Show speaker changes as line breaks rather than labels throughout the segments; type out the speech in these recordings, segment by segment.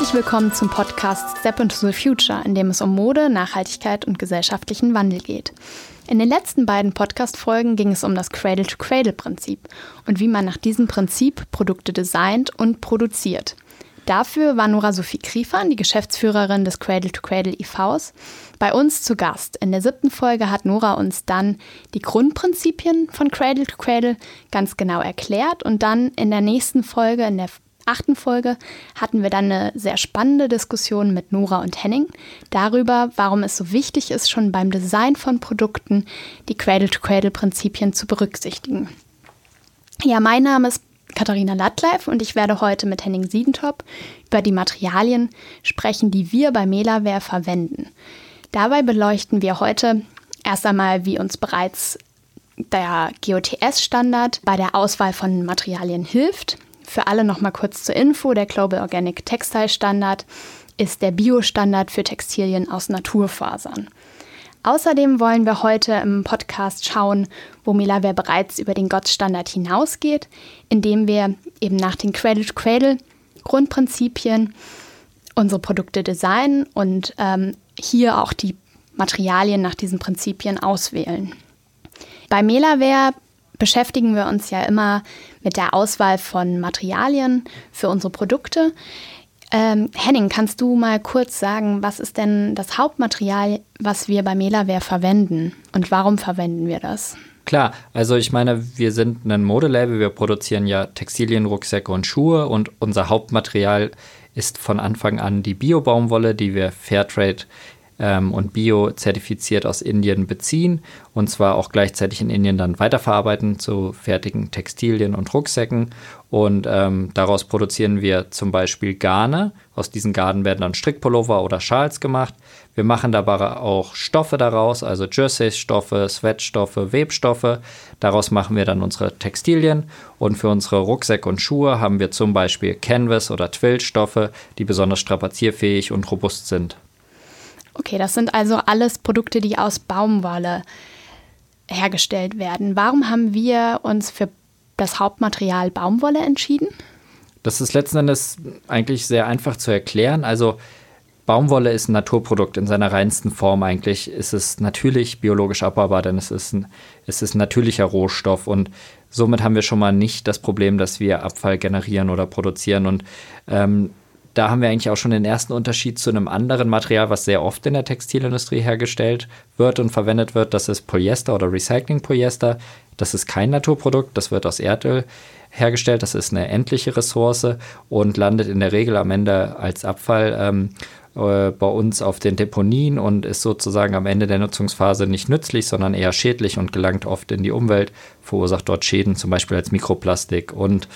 Herzlich willkommen zum Podcast Step into the Future, in dem es um Mode, Nachhaltigkeit und gesellschaftlichen Wandel geht. In den letzten beiden Podcast-Folgen ging es um das Cradle-to-Cradle-Prinzip und wie man nach diesem Prinzip Produkte designt und produziert. Dafür war Nora Sophie Kriefern, die Geschäftsführerin des Cradle to Cradle IVs, bei uns zu Gast. In der siebten Folge hat Nora uns dann die Grundprinzipien von Cradle to Cradle ganz genau erklärt und dann in der nächsten Folge, in der achten Folge, hatten wir dann eine sehr spannende Diskussion mit Nora und Henning darüber, warum es so wichtig ist, schon beim Design von Produkten die Cradle-to-Cradle-Prinzipien zu berücksichtigen. Ja, mein Name ist Katharina Lattleif und ich werde heute mit Henning Siedentop über die Materialien sprechen, die wir bei Melaware verwenden. Dabei beleuchten wir heute erst einmal, wie uns bereits der GOTS-Standard bei der Auswahl von Materialien hilft. Für alle nochmal kurz zur Info, der Global Organic Textile Standard ist der Bio-Standard für Textilien aus Naturfasern. Außerdem wollen wir heute im Podcast schauen, wo Milaware bereits über den GOTS-Standard hinausgeht, indem wir eben nach den Cradle-to-Cradle-Grundprinzipien unsere Produkte designen und ähm, hier auch die Materialien nach diesen Prinzipien auswählen. Bei Melaware beschäftigen wir uns ja immer mit der Auswahl von Materialien für unsere Produkte. Ähm, Henning, kannst du mal kurz sagen, was ist denn das Hauptmaterial, was wir bei Melaware verwenden und warum verwenden wir das?
Klar, also ich meine, wir sind ein Modelabel, wir produzieren ja Textilien, Rucksäcke und Schuhe und unser Hauptmaterial ist von Anfang an die Bio-Baumwolle, die wir Fairtrade ähm, und bio-zertifiziert aus Indien beziehen und zwar auch gleichzeitig in Indien dann weiterverarbeiten zu fertigen Textilien und Rucksäcken. Und ähm, daraus produzieren wir zum Beispiel Garne. Aus diesen Garnen werden dann Strickpullover oder Schals gemacht. Wir machen dabei auch Stoffe daraus, also Jerseys-Stoffe, Sweatstoffe, Webstoffe. Daraus machen wir dann unsere Textilien. Und für unsere Rucksäcke und Schuhe haben wir zum Beispiel Canvas- oder Twill-Stoffe, die besonders strapazierfähig und robust sind.
Okay, das sind also alles Produkte, die aus Baumwolle hergestellt werden. Warum haben wir uns für das Hauptmaterial Baumwolle entschieden?
Das ist letzten Endes eigentlich sehr einfach zu erklären. Also Baumwolle ist ein Naturprodukt in seiner reinsten Form eigentlich. Es ist natürlich biologisch abbaubar, denn es ist ein, es ist ein natürlicher Rohstoff und somit haben wir schon mal nicht das Problem, dass wir Abfall generieren oder produzieren. Und ähm, da haben wir eigentlich auch schon den ersten Unterschied zu einem anderen Material, was sehr oft in der Textilindustrie hergestellt wird und verwendet wird. Das ist Polyester oder Recycling-Polyester. Das ist kein Naturprodukt, das wird aus Erdöl hergestellt. Das ist eine endliche Ressource und landet in der Regel am Ende als Abfall ähm, äh, bei uns auf den Deponien und ist sozusagen am Ende der Nutzungsphase nicht nützlich, sondern eher schädlich und gelangt oft in die Umwelt, verursacht dort Schäden, zum Beispiel als Mikroplastik und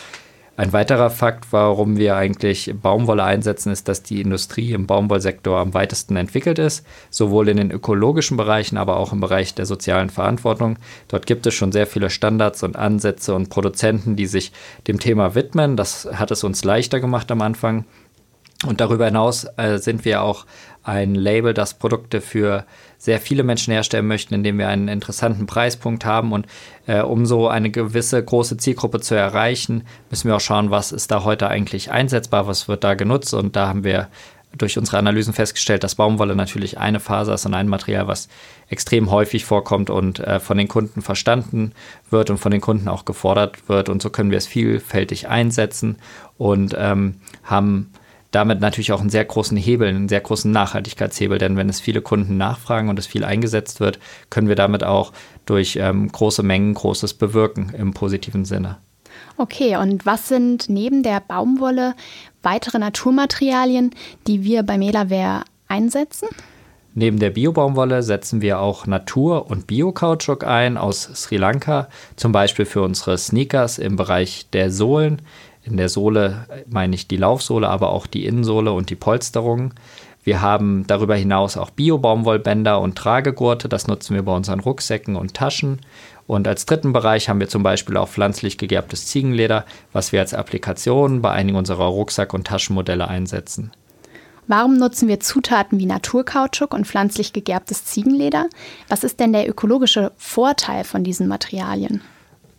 ein weiterer Fakt, warum wir eigentlich Baumwolle einsetzen, ist, dass die Industrie im Baumwollsektor am weitesten entwickelt ist, sowohl in den ökologischen Bereichen, aber auch im Bereich der sozialen Verantwortung. Dort gibt es schon sehr viele Standards und Ansätze und Produzenten, die sich dem Thema widmen. Das hat es uns leichter gemacht am Anfang. Und darüber hinaus äh, sind wir auch ein Label, das Produkte für sehr viele Menschen herstellen möchten, indem wir einen interessanten Preispunkt haben. Und äh, um so eine gewisse große Zielgruppe zu erreichen, müssen wir auch schauen, was ist da heute eigentlich einsetzbar, was wird da genutzt. Und da haben wir durch unsere Analysen festgestellt, dass Baumwolle natürlich eine Faser ist und ein Material, was extrem häufig vorkommt und äh, von den Kunden verstanden wird und von den Kunden auch gefordert wird. Und so können wir es vielfältig einsetzen und ähm, haben damit natürlich auch einen sehr großen Hebel, einen sehr großen Nachhaltigkeitshebel, denn wenn es viele Kunden nachfragen und es viel eingesetzt wird, können wir damit auch durch ähm, große Mengen Großes bewirken im positiven Sinne.
Okay, und was sind neben der Baumwolle weitere Naturmaterialien, die wir bei Melaware einsetzen?
Neben der Bio-Baumwolle setzen wir auch Natur- und Bio-Kautschuk ein aus Sri Lanka, zum Beispiel für unsere Sneakers im Bereich der Sohlen. In der Sohle meine ich die Laufsohle, aber auch die Innensohle und die Polsterung. Wir haben darüber hinaus auch Bio-Baumwollbänder und Tragegurte. Das nutzen wir bei unseren Rucksäcken und Taschen. Und als dritten Bereich haben wir zum Beispiel auch pflanzlich gegerbtes Ziegenleder, was wir als Applikation bei einigen unserer Rucksack- und Taschenmodelle einsetzen.
Warum nutzen wir Zutaten wie Naturkautschuk und pflanzlich gegerbtes Ziegenleder? Was ist denn der ökologische Vorteil von diesen Materialien?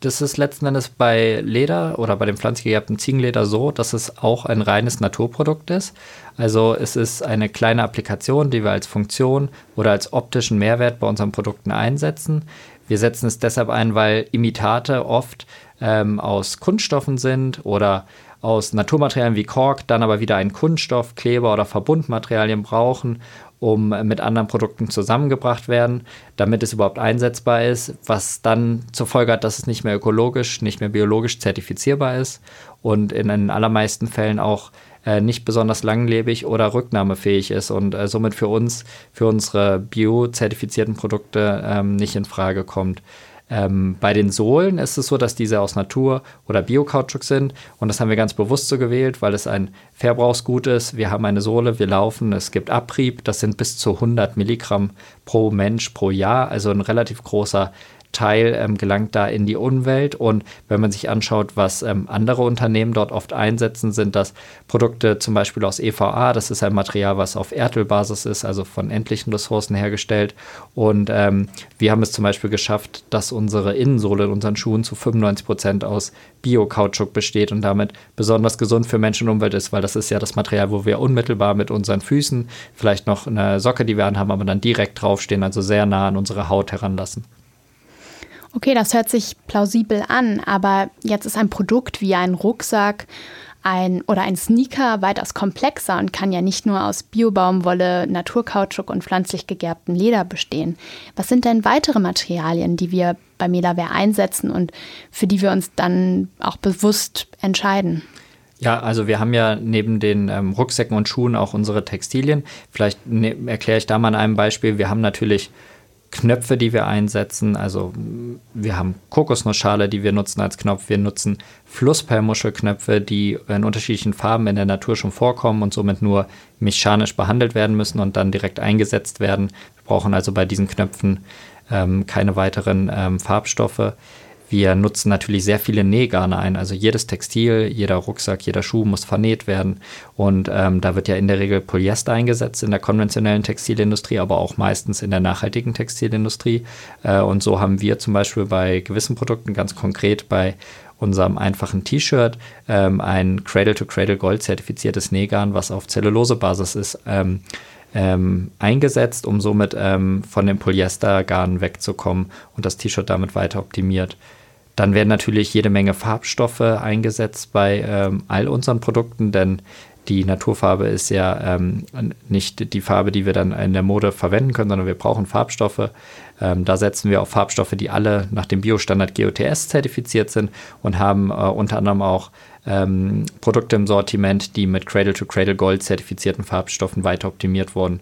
Das ist letzten Endes bei Leder oder bei dem pflanzlich Ziegenleder so, dass es auch ein reines Naturprodukt ist. Also es ist eine kleine Applikation, die wir als Funktion oder als optischen Mehrwert bei unseren Produkten einsetzen. Wir setzen es deshalb ein, weil Imitate oft ähm, aus Kunststoffen sind oder aus Naturmaterialien wie Kork dann aber wieder einen Kunststoff, Kleber oder Verbundmaterialien brauchen, um mit anderen Produkten zusammengebracht werden, damit es überhaupt einsetzbar ist, was dann zur Folge hat, dass es nicht mehr ökologisch, nicht mehr biologisch zertifizierbar ist und in den allermeisten Fällen auch äh, nicht besonders langlebig oder rücknahmefähig ist und äh, somit für uns, für unsere biozertifizierten Produkte ähm, nicht in Frage kommt. Ähm, bei den Sohlen ist es so, dass diese aus Natur- oder Bio-Kautschuk sind. Und das haben wir ganz bewusst so gewählt, weil es ein Verbrauchsgut ist. Wir haben eine Sohle, wir laufen, es gibt Abrieb. Das sind bis zu 100 Milligramm pro Mensch pro Jahr. Also ein relativ großer Teil ähm, gelangt da in die Umwelt. Und wenn man sich anschaut, was ähm, andere Unternehmen dort oft einsetzen, sind das Produkte zum Beispiel aus EVA. Das ist ein Material, was auf Erdölbasis ist, also von endlichen Ressourcen hergestellt. Und ähm, wir haben es zum Beispiel geschafft, dass unsere Innensohle in unseren Schuhen zu 95 Prozent aus Bio-Kautschuk besteht und damit besonders gesund für Mensch und Umwelt ist, weil das ist ja das Material, wo wir unmittelbar mit unseren Füßen, vielleicht noch eine Socke, die wir anhaben, aber dann direkt draufstehen, also sehr nah an unsere Haut heranlassen.
Okay, das hört sich plausibel an, aber jetzt ist ein Produkt wie ein Rucksack ein, oder ein Sneaker weitaus komplexer und kann ja nicht nur aus Biobaumwolle, Naturkautschuk und pflanzlich gegerbtem Leder bestehen. Was sind denn weitere Materialien, die wir bei Melaware einsetzen und für die wir uns dann auch bewusst entscheiden?
Ja, also wir haben ja neben den ähm, Rucksäcken und Schuhen auch unsere Textilien. Vielleicht ne, erkläre ich da mal an einem Beispiel. Wir haben natürlich Knöpfe, die wir einsetzen. Also wir haben Kokosnussschale, die wir nutzen als Knopf. Wir nutzen Flussperlmuschelknöpfe, die in unterschiedlichen Farben in der Natur schon vorkommen und somit nur mechanisch behandelt werden müssen und dann direkt eingesetzt werden. Wir brauchen also bei diesen Knöpfen ähm, keine weiteren ähm, Farbstoffe. Wir nutzen natürlich sehr viele Nähgarne ein. Also jedes Textil, jeder Rucksack, jeder Schuh muss vernäht werden. Und ähm, da wird ja in der Regel Polyester eingesetzt in der konventionellen Textilindustrie, aber auch meistens in der nachhaltigen Textilindustrie. Äh, und so haben wir zum Beispiel bei gewissen Produkten, ganz konkret bei unserem einfachen T-Shirt, ähm, ein Cradle-to-Cradle Gold zertifiziertes Nähgarn, was auf Zellulosebasis ist. Ähm, ähm, eingesetzt, um somit ähm, von dem Polyestergarn wegzukommen und das T-Shirt damit weiter optimiert. Dann werden natürlich jede Menge Farbstoffe eingesetzt bei ähm, all unseren Produkten, denn die Naturfarbe ist ja ähm, nicht die Farbe, die wir dann in der Mode verwenden können, sondern wir brauchen Farbstoffe. Ähm, da setzen wir auf Farbstoffe, die alle nach dem Biostandard GOTS zertifiziert sind und haben äh, unter anderem auch ähm, Produkte im Sortiment, die mit Cradle-to-Cradle -Cradle Gold zertifizierten Farbstoffen weiter optimiert wurden.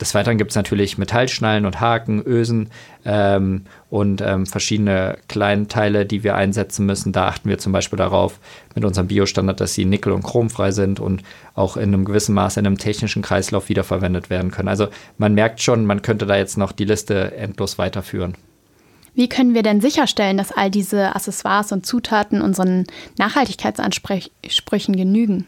Des Weiteren gibt es natürlich Metallschnallen und Haken, Ösen ähm, und ähm, verschiedene Kleinteile, die wir einsetzen müssen. Da achten wir zum Beispiel darauf mit unserem Biostandard, dass sie nickel- und chromfrei sind und auch in einem gewissen Maße in einem technischen Kreislauf wiederverwendet werden können. Also man merkt schon, man könnte da jetzt noch die Liste endlos weiterführen.
Wie können wir denn sicherstellen, dass all diese Accessoires und Zutaten unseren Nachhaltigkeitsansprüchen genügen?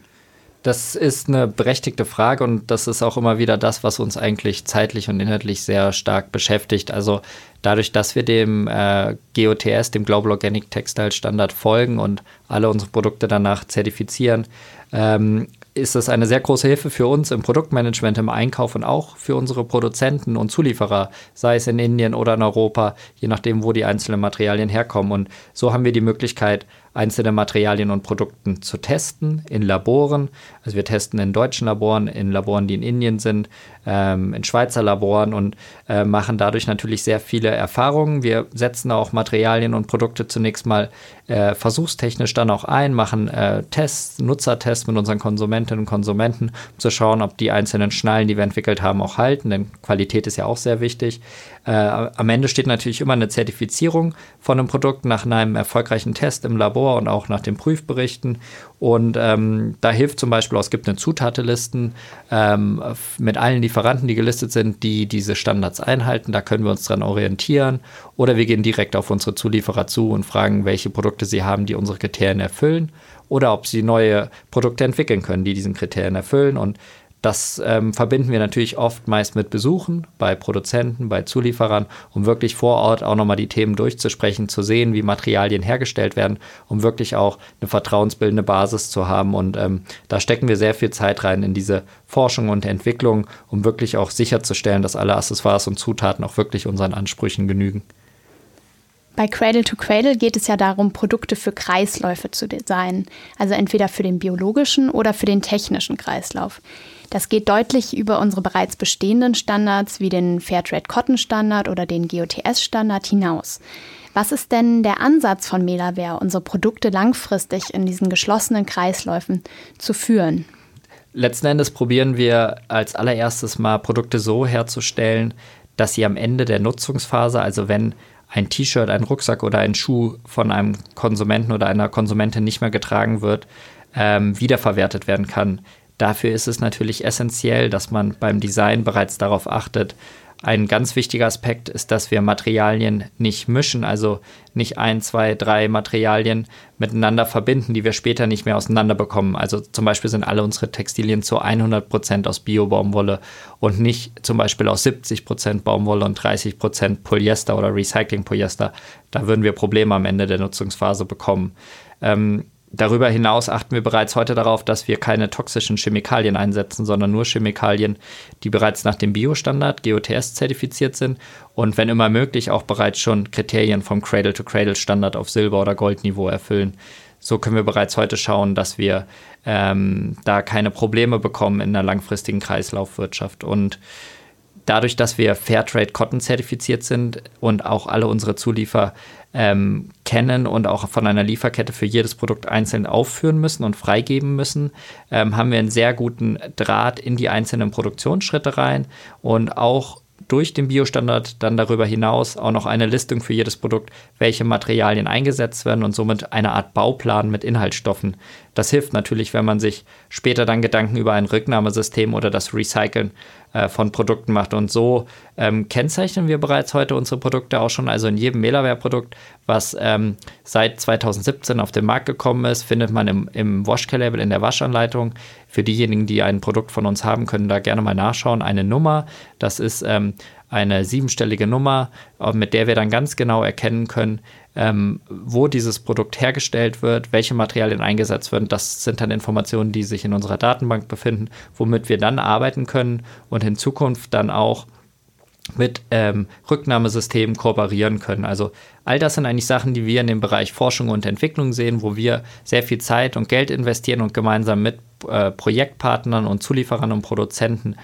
Das ist eine berechtigte Frage und das ist auch immer wieder das, was uns eigentlich zeitlich und inhaltlich sehr stark beschäftigt. Also dadurch, dass wir dem äh, GOTS, dem Global Organic Textile Standard folgen und alle unsere Produkte danach zertifizieren, ähm, ist das eine sehr große Hilfe für uns im Produktmanagement, im Einkauf und auch für unsere Produzenten und Zulieferer, sei es in Indien oder in Europa, je nachdem, wo die einzelnen Materialien herkommen. Und so haben wir die Möglichkeit, einzelne Materialien und Produkten zu testen in Laboren. Also wir testen in deutschen Laboren, in Laboren, die in Indien sind, ähm, in Schweizer Laboren und äh, machen dadurch natürlich sehr viele Erfahrungen. Wir setzen auch Materialien und Produkte zunächst mal äh, versuchstechnisch dann auch ein, machen äh, Tests, Nutzertests mit unseren Konsumentinnen und Konsumenten, um zu schauen, ob die einzelnen Schnallen, die wir entwickelt haben, auch halten, denn Qualität ist ja auch sehr wichtig. Äh, am Ende steht natürlich immer eine Zertifizierung von einem Produkt nach einem erfolgreichen Test im Labor und auch nach den Prüfberichten. Und ähm, da hilft zum Beispiel, es gibt eine Zutatelisten ähm, mit allen Lieferanten, die gelistet sind, die diese Standards einhalten. Da können wir uns dran orientieren. Oder wir gehen direkt auf unsere Zulieferer zu und fragen, welche Produkte sie haben, die unsere Kriterien erfüllen. Oder ob sie neue Produkte entwickeln können, die diesen Kriterien erfüllen. Und Das ähm, verbinden wir natürlich oft meist mit Besuchen bei Produzenten, bei Zulieferern, um wirklich vor Ort auch nochmal die Themen durchzusprechen, zu sehen, wie Materialien hergestellt werden, um wirklich auch eine vertrauensbildende Basis zu haben. Und ähm, da stecken wir sehr viel Zeit rein in diese Forschung und Entwicklung, um wirklich auch sicherzustellen, dass alle Accessoires und Zutaten auch wirklich unseren Ansprüchen genügen.
Bei Cradle to Cradle geht es ja darum, Produkte für Kreisläufe zu designen, also entweder für den biologischen oder für den technischen Kreislauf. Das geht deutlich über unsere bereits bestehenden Standards wie den Fairtrade Cotton Standard oder den GOTS Standard hinaus. Was ist denn der Ansatz von Melaware, unsere Produkte langfristig in diesen geschlossenen Kreisläufen zu führen?
Letzten Endes probieren wir als allererstes mal Produkte so herzustellen, dass sie am Ende der Nutzungsphase, also wenn ein T-Shirt, ein Rucksack oder ein Schuh von einem Konsumenten oder einer Konsumentin nicht mehr getragen wird, ähm, wiederverwertet werden kann. Dafür ist es natürlich essentiell, dass man beim Design bereits darauf achtet, ein ganz wichtiger Aspekt ist, dass wir Materialien nicht mischen, also nicht ein, zwei, drei Materialien miteinander verbinden, die wir später nicht mehr auseinander bekommen. Also zum Beispiel sind alle unsere Textilien zu 100 Prozent aus Bio-Baumwolle und nicht zum Beispiel aus 70 Prozent Baumwolle und 30 Prozent Polyester oder Recycling-Polyester. Da würden wir Probleme am Ende der Nutzungsphase bekommen. Ähm, Darüber hinaus achten wir bereits heute darauf, dass wir keine toxischen Chemikalien einsetzen, sondern nur Chemikalien, die bereits nach dem Biostandard GOTS zertifiziert sind und wenn immer möglich auch bereits schon Kriterien vom Cradle-to-Cradle-Standard auf Silber- oder Goldniveau erfüllen. So können wir bereits heute schauen, dass wir ähm, da keine Probleme bekommen in der langfristigen Kreislaufwirtschaft. Und dadurch, dass wir Fairtrade Cotton zertifiziert sind und auch alle unsere Zuliefer ähm, kennen und auch von einer Lieferkette für jedes Produkt einzeln aufführen müssen und freigeben müssen, ähm, haben wir einen sehr guten Draht in die einzelnen Produktionsschritte rein und auch durch den Biostandard dann darüber hinaus auch noch eine Listung für jedes Produkt, welche Materialien eingesetzt werden und somit eine Art Bauplan mit Inhaltsstoffen. Das hilft natürlich, wenn man sich später dann Gedanken über ein Rücknahmesystem oder das Recyceln äh, von Produkten macht. Und so ähm, kennzeichnen wir bereits heute unsere Produkte auch schon. Also in jedem Melaware-Produkt, was ähm, seit 2017 auf den Markt gekommen ist, findet man im, im Wash-Care-Label in der Waschanleitung. Für diejenigen, die ein Produkt von uns haben, können da gerne mal nachschauen. Eine Nummer, das ist ähm, eine siebenstellige Nummer, äh, mit der wir dann ganz genau erkennen können, ähm, wo dieses Produkt hergestellt wird, welche Materialien eingesetzt werden. Das sind dann Informationen, die sich in unserer Datenbank befinden, womit wir dann arbeiten können und in Zukunft dann auch mit ähm, Rücknahmesystemen kooperieren können. Also all das sind eigentlich Sachen, die wir in dem Bereich Forschung und Entwicklung sehen, wo wir sehr viel Zeit und Geld investieren und gemeinsam mit äh, Projektpartnern und Zulieferern und Produzenten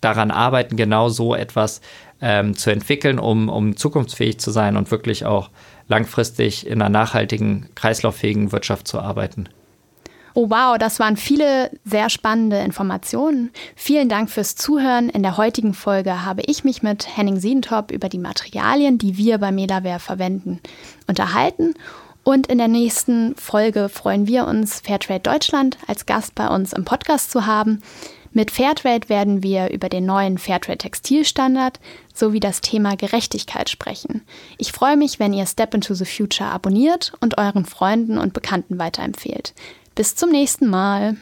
daran arbeiten, genau so etwas ähm, zu entwickeln, um, um zukunftsfähig zu sein und wirklich auch langfristig in einer nachhaltigen, kreislauffähigen Wirtschaft zu arbeiten.
Oh wow, das waren viele sehr spannende Informationen. Vielen Dank fürs Zuhören. In der heutigen Folge habe ich mich mit Henning Siedentop über die Materialien, die wir bei Melaware verwenden, unterhalten. Und in der nächsten Folge freuen wir uns, Fairtrade Deutschland als Gast bei uns im Podcast zu haben. Mit Fairtrade werden wir über den neuen Fairtrade Textilstandard sowie das Thema Gerechtigkeit sprechen. Ich freue mich, wenn ihr Step into the Future abonniert und euren Freunden und Bekannten weiterempfehlt. Bis zum nächsten Mal.